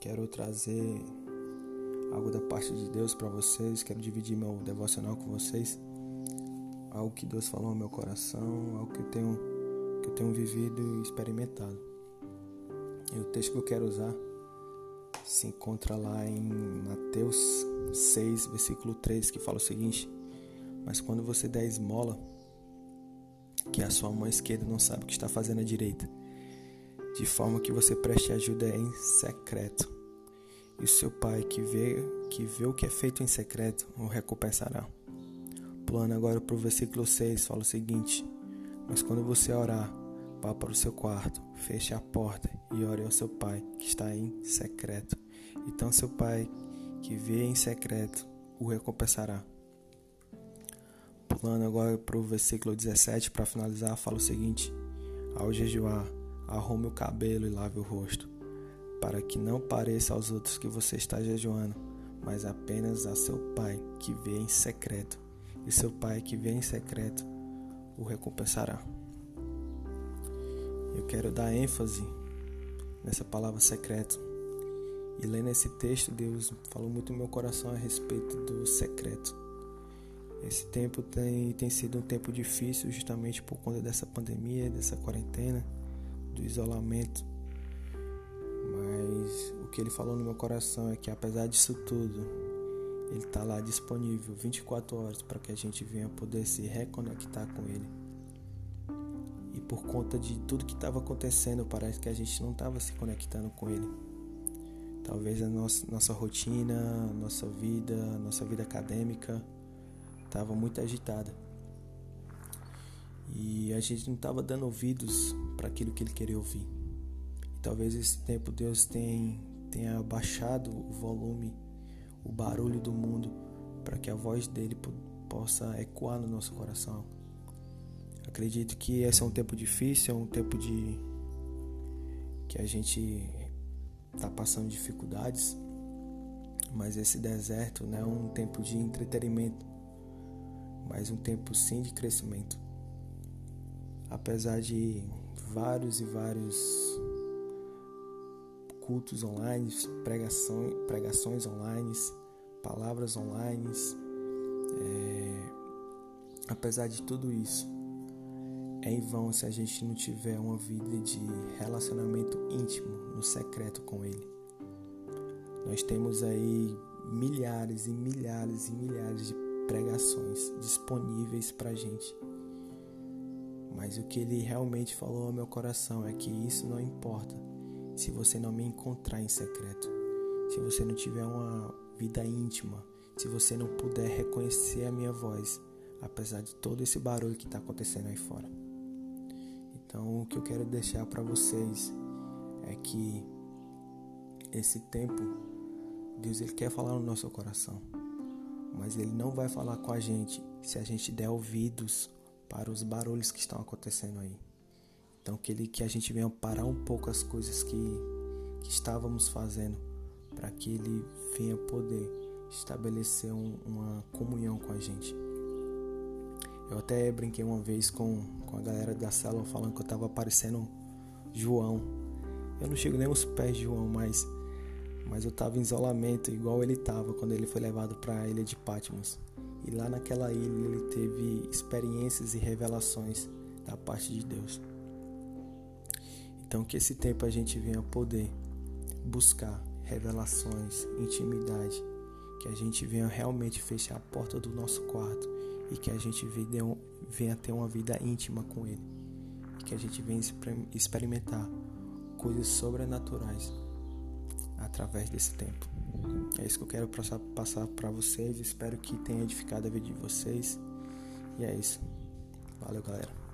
quero trazer algo da parte de Deus para vocês, quero dividir meu devocional com vocês. Algo que Deus falou no meu coração, algo que eu tenho que eu tenho vivido e experimentado. E o texto que eu quero usar se encontra lá em Mateus 6, versículo 3, que fala o seguinte: Mas quando você der esmola, que a sua mão esquerda não sabe o que está fazendo a direita, de forma que você preste ajuda em secreto. E seu pai que vê, que vê o que é feito em secreto o recompensará. Pulando agora para o versículo 6, fala o seguinte: Mas quando você orar, vá para o seu quarto, feche a porta e ore ao seu pai que está em secreto. Então seu pai que vê em secreto o recompensará. Pulando agora para o versículo 17 para finalizar, fala o seguinte: Ao jejuar, arrume o cabelo e lave o rosto, para que não pareça aos outros que você está jejuando, mas apenas a seu pai que vê em secreto, e seu pai que vê em secreto o recompensará. Eu quero dar ênfase nessa palavra secreto. E lendo esse texto, Deus falou muito no meu coração a respeito do secreto. Esse tempo tem, tem sido um tempo difícil, justamente por conta dessa pandemia, dessa quarentena, do isolamento. Que ele falou no meu coração é que, apesar disso tudo, ele está lá disponível 24 horas para que a gente venha poder se reconectar com ele. E por conta de tudo que estava acontecendo, parece que a gente não estava se conectando com ele. Talvez a nossa, nossa rotina, nossa vida, nossa vida acadêmica estava muito agitada. E a gente não estava dando ouvidos para aquilo que ele queria ouvir. E talvez esse tempo Deus tenha, tenha abaixado o volume, o barulho do mundo, para que a voz dele possa ecoar no nosso coração. Acredito que esse é um tempo difícil, é um tempo de que a gente está passando dificuldades, mas esse deserto não é um tempo de entretenimento, mas um tempo sim de crescimento. Apesar de vários e vários cultos online, pregações, pregações online, palavras online, é, apesar de tudo isso, é em vão se a gente não tiver uma vida de relacionamento íntimo, no secreto com Ele. Nós temos aí milhares e milhares e milhares de pregações disponíveis para gente. Mas o que Ele realmente falou ao meu coração é que isso não importa se você não me encontrar em secreto, se você não tiver uma vida íntima, se você não puder reconhecer a minha voz, apesar de todo esse barulho que está acontecendo aí fora. Então, o que eu quero deixar para vocês é que esse tempo Deus ele quer falar no nosso coração, mas ele não vai falar com a gente se a gente der ouvidos para os barulhos que estão acontecendo aí. Então que ele que a gente venha parar um pouco as coisas que, que estávamos fazendo para que ele venha poder estabelecer um, uma comunhão com a gente. Eu até brinquei uma vez com, com a galera da célula falando que eu tava parecendo João. Eu não chego nem aos pés de João, mas, mas eu tava em isolamento igual ele tava quando ele foi levado para a ilha de Patmos. E lá naquela ilha ele teve experiências e revelações da parte de Deus. Então que esse tempo a gente venha poder buscar revelações, intimidade, que a gente venha realmente fechar a porta do nosso quarto e que a gente venha ter uma vida íntima com Ele que a gente venha experimentar coisas sobrenaturais através desse tempo. É isso que eu quero passar para vocês. Espero que tenha edificado a vida de vocês. E é isso. Valeu, galera.